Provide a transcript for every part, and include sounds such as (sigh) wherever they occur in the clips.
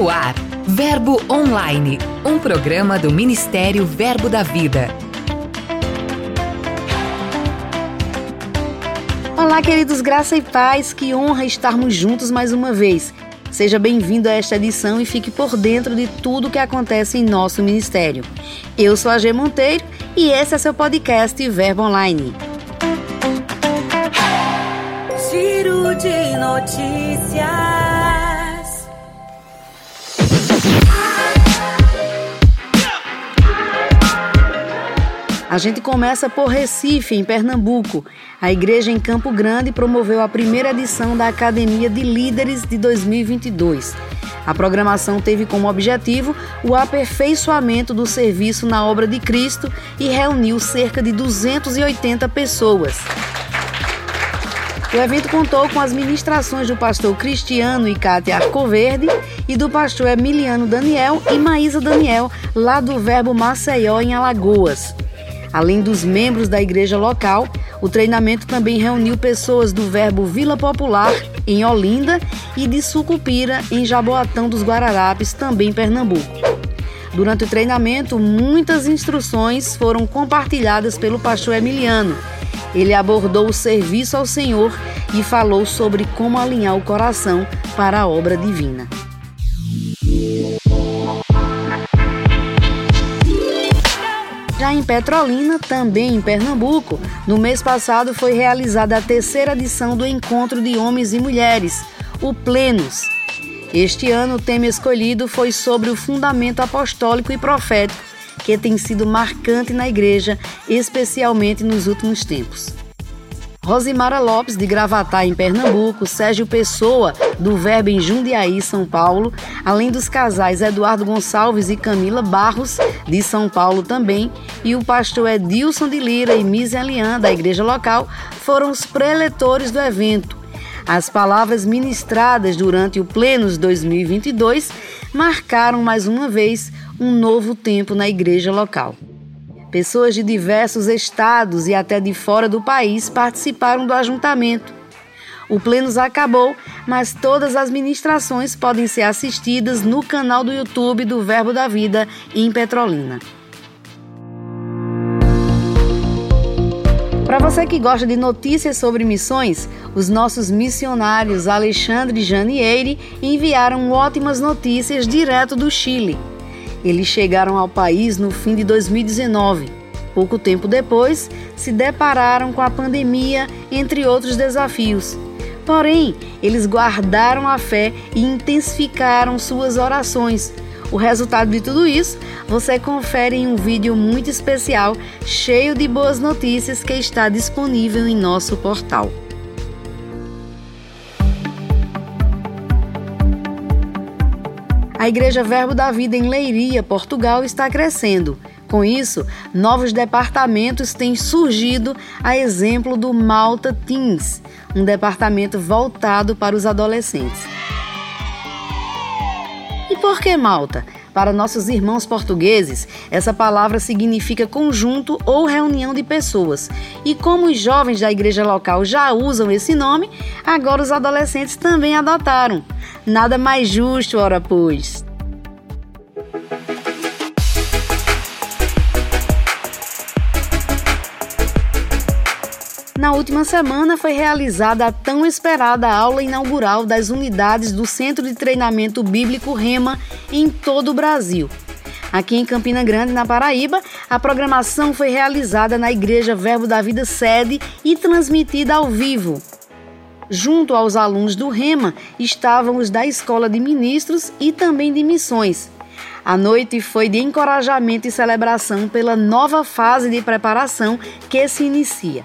No ar, Verbo Online, um programa do Ministério Verbo da Vida. Olá, queridos, graça e paz, que honra estarmos juntos mais uma vez. Seja bem-vindo a esta edição e fique por dentro de tudo o que acontece em nosso ministério. Eu sou a G Monteiro e esse é seu podcast Verbo Online. Giro de notícias. A gente começa por Recife, em Pernambuco. A igreja em Campo Grande promoveu a primeira edição da Academia de Líderes de 2022. A programação teve como objetivo o aperfeiçoamento do serviço na obra de Cristo e reuniu cerca de 280 pessoas. O evento contou com as ministrações do pastor Cristiano e Cátia Arcoverde e do pastor Emiliano Daniel e Maísa Daniel, lá do Verbo Maceió, em Alagoas. Além dos membros da igreja local, o treinamento também reuniu pessoas do Verbo Vila Popular, em Olinda, e de Sucupira, em Jaboatão dos Guararapes, também em Pernambuco. Durante o treinamento, muitas instruções foram compartilhadas pelo pastor Emiliano. Ele abordou o serviço ao Senhor e falou sobre como alinhar o coração para a obra divina. Em Petrolina, também em Pernambuco, no mês passado foi realizada a terceira edição do Encontro de Homens e Mulheres, o Plenos. Este ano, o tema escolhido foi sobre o fundamento apostólico e profético, que tem sido marcante na igreja, especialmente nos últimos tempos. Rosimara Lopes, de Gravatá, em Pernambuco, Sérgio Pessoa, do Verbo em Jundiaí, São Paulo, além dos casais Eduardo Gonçalves e Camila Barros, de São Paulo também, e o pastor Edilson de Lira e Miselian, da igreja local, foram os preletores do evento. As palavras ministradas durante o Plenos 2022 marcaram mais uma vez um novo tempo na igreja local. Pessoas de diversos estados e até de fora do país participaram do ajuntamento. O Plenos acabou, mas todas as ministrações podem ser assistidas no canal do YouTube do Verbo da Vida em Petrolina. Para você que gosta de notícias sobre missões, os nossos missionários Alexandre e Janieire enviaram ótimas notícias direto do Chile. Eles chegaram ao país no fim de 2019. Pouco tempo depois, se depararam com a pandemia, entre outros desafios. Porém, eles guardaram a fé e intensificaram suas orações. O resultado de tudo isso você confere em um vídeo muito especial, cheio de boas notícias que está disponível em nosso portal. A Igreja Verbo da Vida em Leiria, Portugal, está crescendo. Com isso, novos departamentos têm surgido, a exemplo do Malta Teens, um departamento voltado para os adolescentes. Por que Malta? Para nossos irmãos portugueses, essa palavra significa conjunto ou reunião de pessoas. E como os jovens da igreja local já usam esse nome, agora os adolescentes também adotaram. Nada mais justo, ora pois. Na última semana foi realizada a tão esperada aula inaugural das unidades do Centro de Treinamento Bíblico Rema em todo o Brasil. Aqui em Campina Grande, na Paraíba, a programação foi realizada na Igreja Verbo da Vida sede e transmitida ao vivo. Junto aos alunos do Rema estavam os da Escola de Ministros e também de Missões. A noite foi de encorajamento e celebração pela nova fase de preparação que se inicia.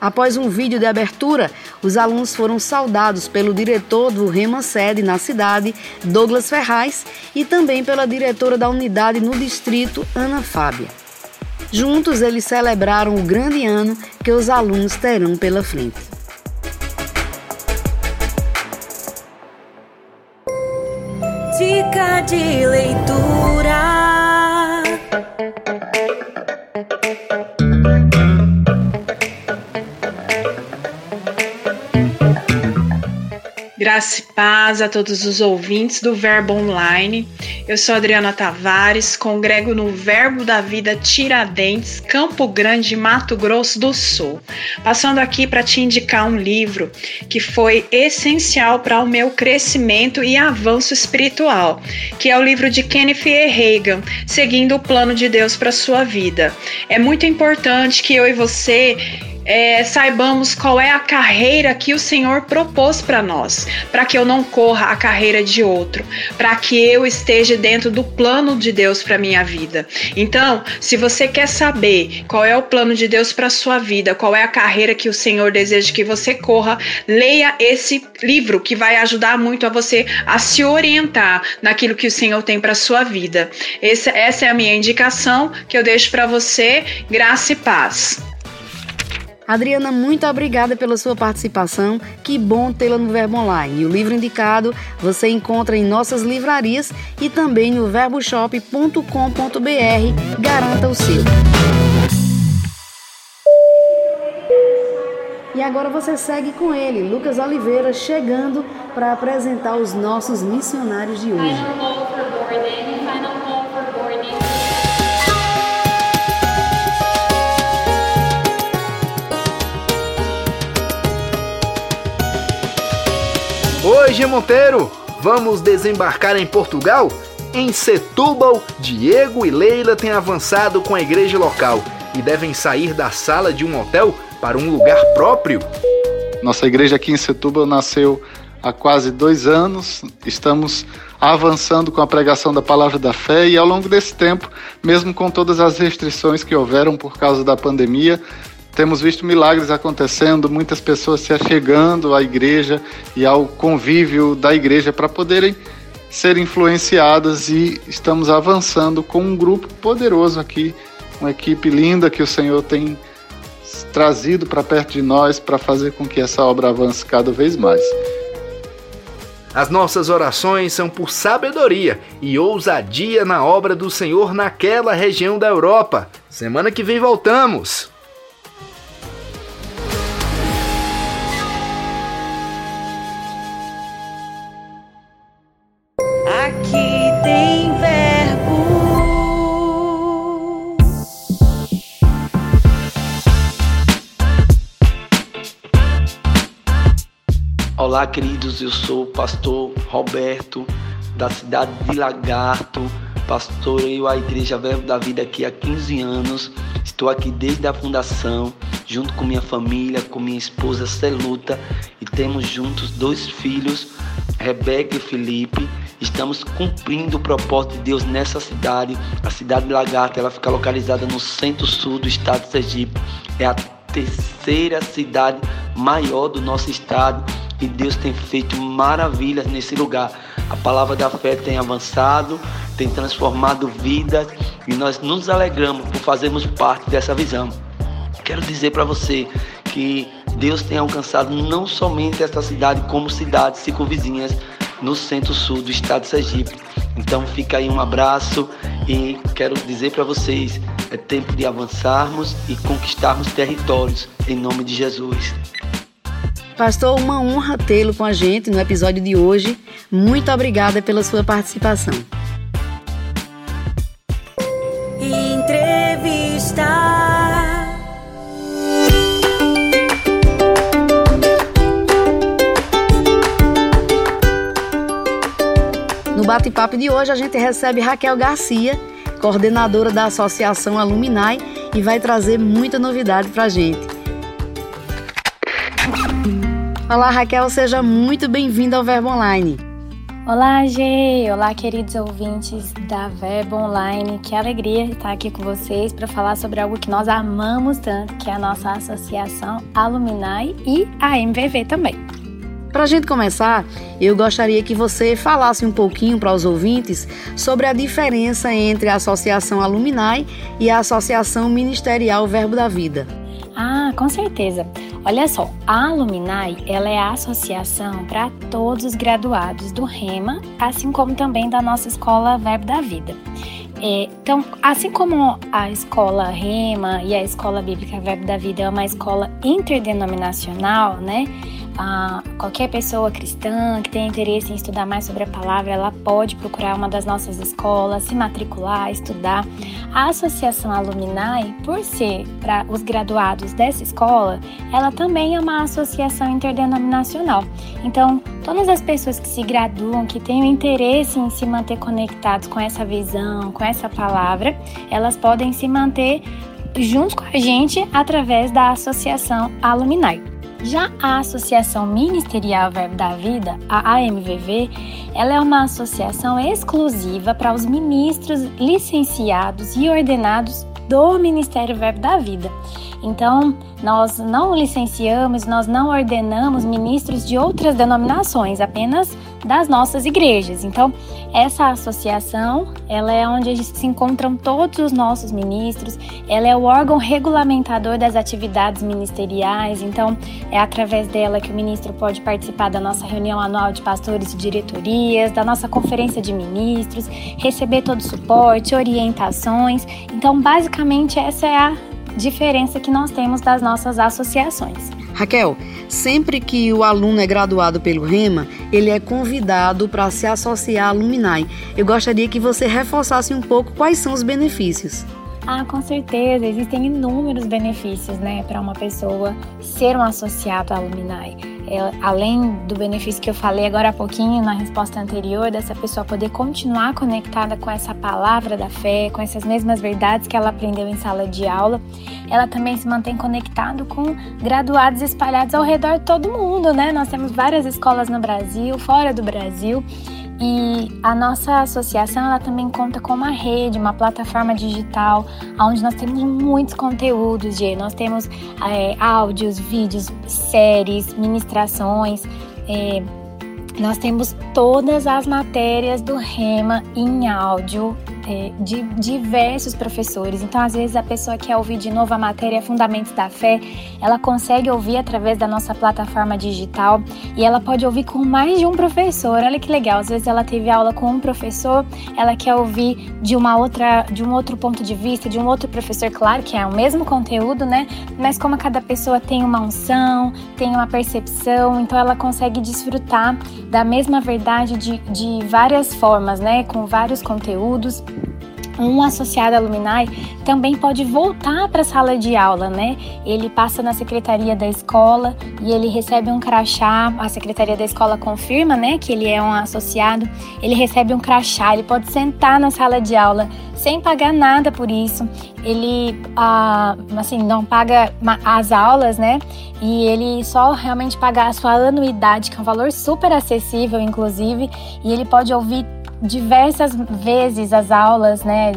Após um vídeo de abertura, os alunos foram saudados pelo diretor do Rema Sede na cidade, Douglas Ferraz, e também pela diretora da unidade no distrito, Ana Fábia. Juntos, eles celebraram o grande ano que os alunos terão pela frente. Dica de leitura. Graça e paz a todos os ouvintes do Verbo Online. Eu sou Adriana Tavares, congrego no Verbo da Vida Tiradentes, Campo Grande, Mato Grosso do Sul. Passando aqui para te indicar um livro que foi essencial para o meu crescimento e avanço espiritual, que é o livro de Kenneth E. Reagan, Seguindo o Plano de Deus para sua vida. É muito importante que eu e você é, saibamos qual é a carreira que o Senhor propôs para nós, para que eu não corra a carreira de outro, para que eu esteja dentro do plano de Deus para minha vida. Então, se você quer saber qual é o plano de Deus para sua vida, qual é a carreira que o Senhor deseja que você corra, leia esse livro que vai ajudar muito a você a se orientar naquilo que o Senhor tem para sua vida. Essa, essa é a minha indicação que eu deixo para você. Graça e paz. Adriana, muito obrigada pela sua participação. Que bom tê-la no Verbo Online. E o livro indicado você encontra em nossas livrarias e também no verboshop.com.br. Garanta o seu. E agora você segue com ele, Lucas Oliveira, chegando para apresentar os nossos missionários de hoje. G Monteiro! Vamos desembarcar em Portugal? Em Setúbal, Diego e Leila têm avançado com a igreja local e devem sair da sala de um hotel para um lugar próprio. Nossa igreja aqui em Setúbal nasceu há quase dois anos. Estamos avançando com a pregação da palavra da fé e ao longo desse tempo, mesmo com todas as restrições que houveram por causa da pandemia, temos visto milagres acontecendo, muitas pessoas se achegando à igreja e ao convívio da igreja para poderem ser influenciadas e estamos avançando com um grupo poderoso aqui, uma equipe linda que o Senhor tem trazido para perto de nós para fazer com que essa obra avance cada vez mais. As nossas orações são por sabedoria e ousadia na obra do Senhor naquela região da Europa. Semana que vem voltamos. Olá, queridos. Eu sou o pastor Roberto, da cidade de Lagarto. Pastoreio a Igreja Verbo da Vida aqui há 15 anos. Estou aqui desde a fundação, junto com minha família, com minha esposa Celuta, e temos juntos dois filhos, Rebeca e Felipe. Estamos cumprindo o propósito de Deus nessa cidade. A cidade de Lagarto, ela fica localizada no centro-sul do estado de Sergipe. É a terceira cidade maior do nosso estado e Deus tem feito maravilhas nesse lugar. A palavra da fé tem avançado, tem transformado vidas e nós nos alegramos por fazermos parte dessa visão. Quero dizer para você que Deus tem alcançado não somente esta cidade, como cidades circunvizinhas no centro-sul do estado de Sergipe. Então fica aí um abraço e quero dizer para vocês, é tempo de avançarmos e conquistarmos territórios em nome de Jesus. Pastor, uma honra tê-lo com a gente no episódio de hoje. Muito obrigada pela sua participação. Entrevista. No bate-papo de hoje, a gente recebe Raquel Garcia, coordenadora da Associação Aluminai, e vai trazer muita novidade para a gente. Olá, Raquel, seja muito bem-vinda ao Verbo Online. Olá, Gê! Olá, queridos ouvintes da Verbo Online. Que alegria estar aqui com vocês para falar sobre algo que nós amamos tanto, que é a nossa associação Aluminai e a MVV também. Para a gente começar, eu gostaria que você falasse um pouquinho para os ouvintes sobre a diferença entre a Associação Aluminai e a Associação Ministerial Verbo da Vida. Ah, com certeza. Olha só, a Aluminai ela é a associação para todos os graduados do REMA, assim como também da nossa escola Verbo da Vida. É, então, assim como a escola REMA e a escola Bíblica Verbo da Vida é uma escola interdenominacional, né? Qualquer pessoa cristã que tenha interesse em estudar mais sobre a palavra, ela pode procurar uma das nossas escolas, se matricular, estudar. A Associação Alumni, por ser para os graduados dessa escola, ela também é uma associação interdenominacional. Então, todas as pessoas que se graduam, que tenham interesse em se manter conectados com essa visão, com essa palavra, elas podem se manter junto com a gente através da Associação Alumni. Já a Associação Ministerial Verbo da Vida, a AMVV, ela é uma associação exclusiva para os ministros licenciados e ordenados do Ministério Verbo da Vida. Então, nós não licenciamos, nós não ordenamos ministros de outras denominações, apenas das nossas igrejas. Então, essa associação, ela é onde se encontram todos os nossos ministros, ela é o órgão regulamentador das atividades ministeriais, então é através dela que o ministro pode participar da nossa reunião anual de pastores e diretorias, da nossa conferência de ministros, receber todo o suporte, orientações. Então, basicamente, essa é a diferença que nós temos das nossas associações. Raquel, sempre que o aluno é graduado pelo REMA, ele é convidado para se associar à Luminai. Eu gostaria que você reforçasse um pouco quais são os benefícios. Ah, com certeza, existem inúmeros benefícios, né, para uma pessoa ser um associado à Luminai além do benefício que eu falei agora há pouquinho na resposta anterior, dessa pessoa poder continuar conectada com essa palavra da fé, com essas mesmas verdades que ela aprendeu em sala de aula, ela também se mantém conectado com graduados espalhados ao redor de todo mundo, né? Nós temos várias escolas no Brasil, fora do Brasil, e a nossa associação ela também conta com uma rede, uma plataforma digital, onde nós temos muitos conteúdos, de nós temos é, áudios, vídeos, séries, ministrações. É, nós temos todas as matérias do Rema em áudio é, de diversos professores. Então, às vezes, a pessoa quer ouvir de novo a matéria Fundamentos da Fé, ela consegue ouvir através da nossa plataforma digital e ela pode ouvir com mais de um professor. Olha que legal, às vezes ela teve aula com um professor, ela quer ouvir de uma outra, de um outro ponto de vista, de um outro professor, claro que é o mesmo conteúdo, né? Mas como cada pessoa tem uma unção, tem uma percepção, então ela consegue desfrutar da mesma verdade de, de várias formas, né? Com vários conteúdos um associado alumni também pode voltar para a sala de aula, né? Ele passa na secretaria da escola e ele recebe um crachá. A secretaria da escola confirma, né, que ele é um associado. Ele recebe um crachá, ele pode sentar na sala de aula sem pagar nada por isso. Ele, ah, assim, não paga as aulas, né? E ele só realmente paga a sua anuidade, que é um valor super acessível, inclusive. E ele pode ouvir diversas vezes as aulas, né?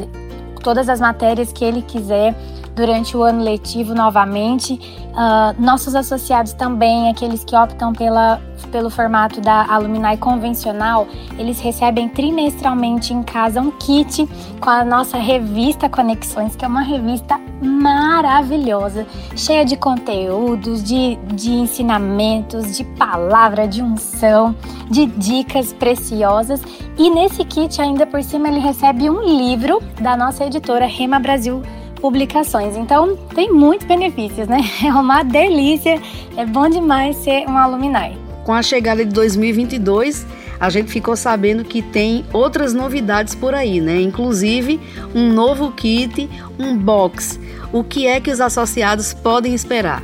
Todas as matérias que ele quiser durante o ano letivo novamente. Uh, nossos associados também, aqueles que optam pela, pelo formato da Alumni convencional, eles recebem trimestralmente em casa um kit com a nossa revista Conexões, que é uma revista maravilhosa, cheia de conteúdos, de, de ensinamentos, de palavra, de unção, de dicas preciosas. E nesse kit, ainda por cima, ele recebe um livro da nossa editora Rema Brasil publicações. Então, tem muitos benefícios, né? (laughs) É uma delícia, é bom demais ser um alumni. Com a chegada de 2022, a gente ficou sabendo que tem outras novidades por aí, né? Inclusive um novo kit, um box. O que é que os associados podem esperar?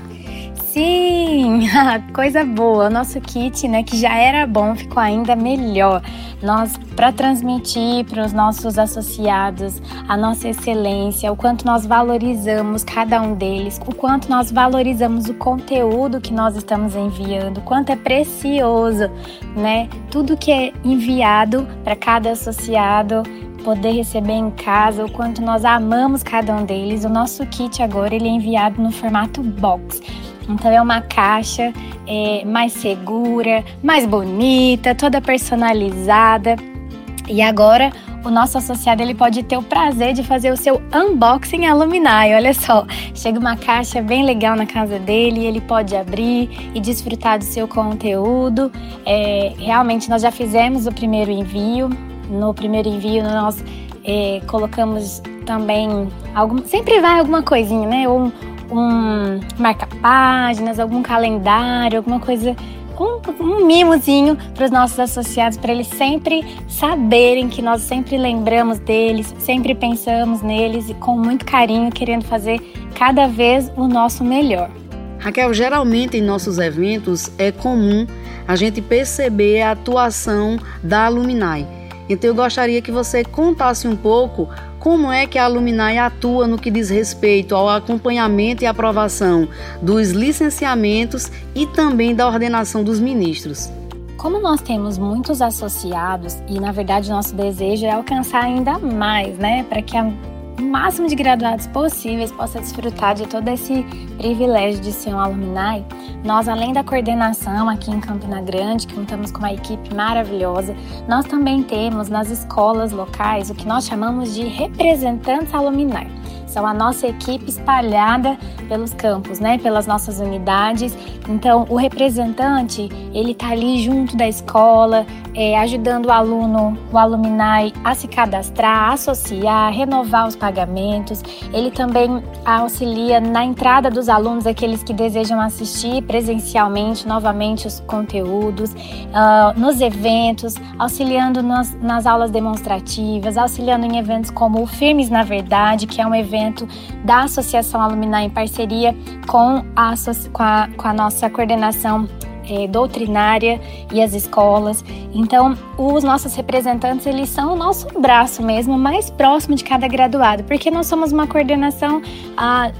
Sim, (laughs) coisa boa. O nosso kit, né, que já era bom, ficou ainda melhor. Nós, para transmitir para os nossos associados a nossa excelência, o quanto nós valorizamos cada um deles, o quanto nós valorizamos o conteúdo que nós estamos enviando, o quanto é precioso, né? Tudo que é enviado para cada associado poder receber em casa, o quanto nós amamos cada um deles. O nosso kit agora ele é enviado no formato box. Então é uma caixa é, mais segura, mais bonita, toda personalizada. E agora o nosso associado ele pode ter o prazer de fazer o seu unboxing alumni. Olha só, chega uma caixa bem legal na casa dele, ele pode abrir e desfrutar do seu conteúdo. É, realmente nós já fizemos o primeiro envio. No primeiro envio nós é, colocamos também algum, sempre vai alguma coisinha, né? Um, um marca-páginas, algum calendário, alguma coisa um, um mimozinho para os nossos associados, para eles sempre saberem que nós sempre lembramos deles, sempre pensamos neles e com muito carinho, querendo fazer cada vez o nosso melhor. Raquel, geralmente em nossos eventos é comum a gente perceber a atuação da Alumni. Então eu gostaria que você contasse um pouco como é que a Alumni atua no que diz respeito ao acompanhamento e aprovação dos licenciamentos e também da ordenação dos ministros. Como nós temos muitos associados e na verdade nosso desejo é alcançar ainda mais, né, para que a o máximo de graduados possíveis possa desfrutar de todo esse privilégio de ser um alumni, nós, além da coordenação aqui em Campina Grande, que contamos com uma equipe maravilhosa, nós também temos nas escolas locais o que nós chamamos de representantes alumni são a nossa equipe espalhada pelos campos, né, pelas nossas unidades. Então, o representante ele está ali junto da escola, é, ajudando o aluno, o alumni a se cadastrar, associar, renovar os pagamentos. Ele também auxilia na entrada dos alunos, aqueles que desejam assistir presencialmente novamente os conteúdos, uh, nos eventos, auxiliando nas, nas aulas demonstrativas, auxiliando em eventos como o Firmes na Verdade, que é um evento evento da Associação Alumni em parceria com a, com a, com a nossa coordenação é, doutrinária e as escolas. Então, os nossos representantes, eles são o nosso braço mesmo, mais próximo de cada graduado, porque nós somos uma coordenação,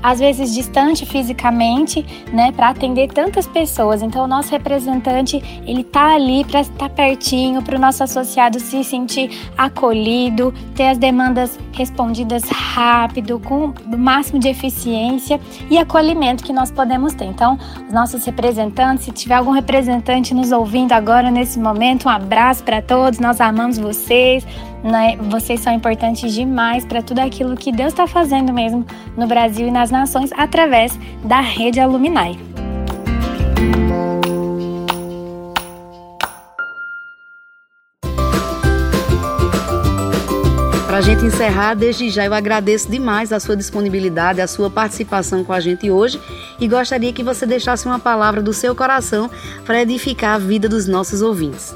às vezes distante fisicamente, né, para atender tantas pessoas. Então, o nosso representante, ele tá ali para estar pertinho, para o nosso associado se sentir acolhido, ter as demandas respondidas rápido, com o máximo de eficiência e acolhimento que nós podemos ter. Então, os nossos representantes, se tiver algum representante nos ouvindo agora nesse momento, um abraço para todos. Nós amamos vocês. Né? Vocês são importantes demais para tudo aquilo que Deus está fazendo mesmo no Brasil e nas nações através da rede Alumni. Gente encerrar, desde já eu agradeço demais a sua disponibilidade, a sua participação com a gente hoje e gostaria que você deixasse uma palavra do seu coração para edificar a vida dos nossos ouvintes.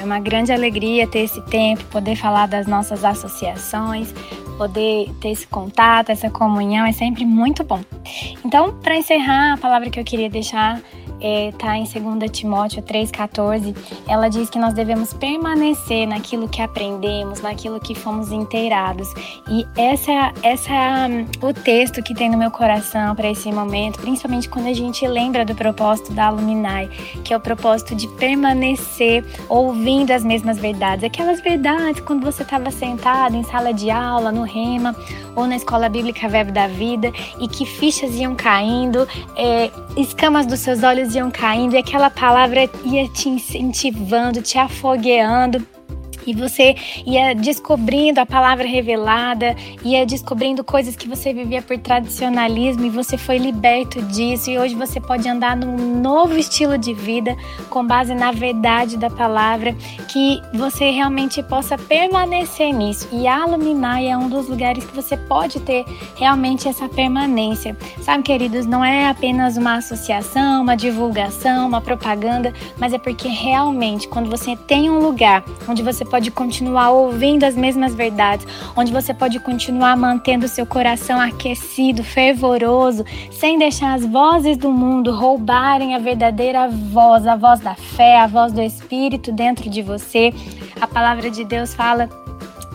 É uma grande alegria ter esse tempo, poder falar das nossas associações, poder ter esse contato, essa comunhão, é sempre muito bom. Então, para encerrar, a palavra que eu queria deixar está é, tá em 2 Timóteo 3,14, ela diz que nós devemos permanecer naquilo que aprendemos, naquilo que fomos inteirados. E essa, essa é o texto que tem no meu coração para esse momento, principalmente quando a gente lembra do propósito da Alumni, que é o propósito de permanecer ouvindo as mesmas verdades. Aquelas verdades quando você estava sentado em sala de aula, no Rema ou na escola bíblica Verbo da Vida e que fichas iam caindo, é, escamas dos seus olhos iam caindo e aquela palavra ia te incentivando, te afogueando e você ia descobrindo a palavra revelada, ia descobrindo coisas que você vivia por tradicionalismo e você foi liberto disso e hoje você pode andar num novo estilo de vida com base na verdade da palavra, que você realmente possa permanecer nisso. E a Alumni é um dos lugares que você pode ter realmente essa permanência. Sabe, queridos, não é apenas uma associação, uma divulgação, uma propaganda, mas é porque realmente quando você tem um lugar onde você pode continuar ouvindo as mesmas verdades, onde você pode continuar mantendo seu coração aquecido, fervoroso, sem deixar as vozes do mundo roubarem a verdadeira voz, a voz da fé, a voz do Espírito dentro de você. A palavra de Deus fala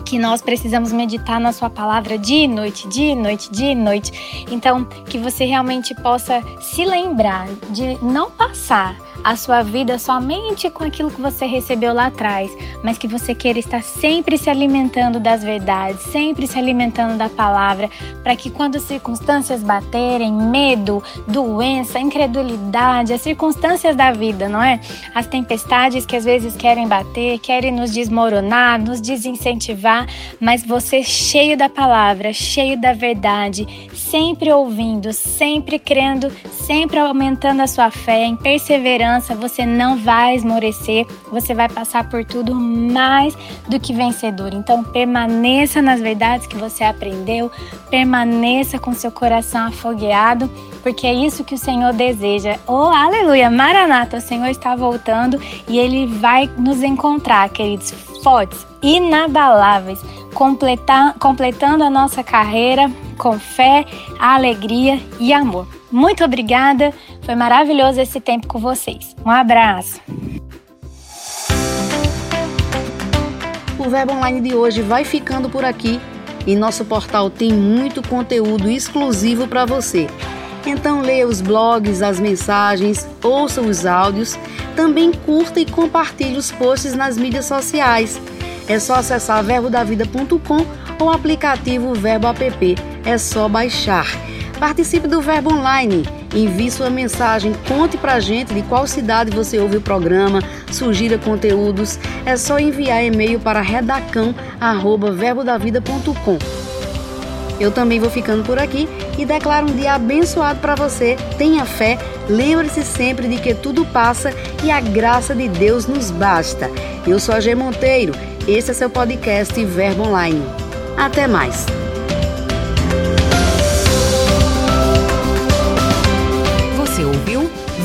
que nós precisamos meditar na sua palavra dia e noite, dia e noite, dia e noite. Então, que você realmente possa se lembrar de não passar a sua vida somente com aquilo que você recebeu lá atrás, mas que você queira estar sempre se alimentando das verdades, sempre se alimentando da palavra, para que quando as circunstâncias baterem, medo, doença, incredulidade, as circunstâncias da vida, não é? As tempestades que às vezes querem bater, querem nos desmoronar, nos desincentivar, mas você cheio da palavra, cheio da verdade, sempre ouvindo, sempre crendo, sempre aumentando a sua fé, em perseverança, você não vai esmorecer, você vai passar por tudo mais do que vencedor. Então, permaneça nas verdades que você aprendeu, permaneça com seu coração afogueado porque é isso que o Senhor deseja. Oh, aleluia! Maranata, o Senhor está voltando e ele vai nos encontrar, queridos, fortes, inabaláveis, completar, completando a nossa carreira com fé, alegria e amor. Muito obrigada, foi maravilhoso esse tempo com vocês. Um abraço. O Verbo Online de hoje vai ficando por aqui e nosso portal tem muito conteúdo exclusivo para você. Então leia os blogs, as mensagens, ouça os áudios, também curta e compartilhe os posts nas mídias sociais. É só acessar verbodavida.com ou o aplicativo Verbo App. É só baixar. Participe do Verbo Online. Envie sua mensagem, conte pra gente de qual cidade você ouve o programa, sugira conteúdos. É só enviar e-mail para redacão@verbodavida.com. Eu também vou ficando por aqui e declaro um dia abençoado para você. Tenha fé, lembre-se sempre de que tudo passa e a graça de Deus nos basta. Eu sou a G Monteiro, esse é seu podcast Verbo Online. Até mais!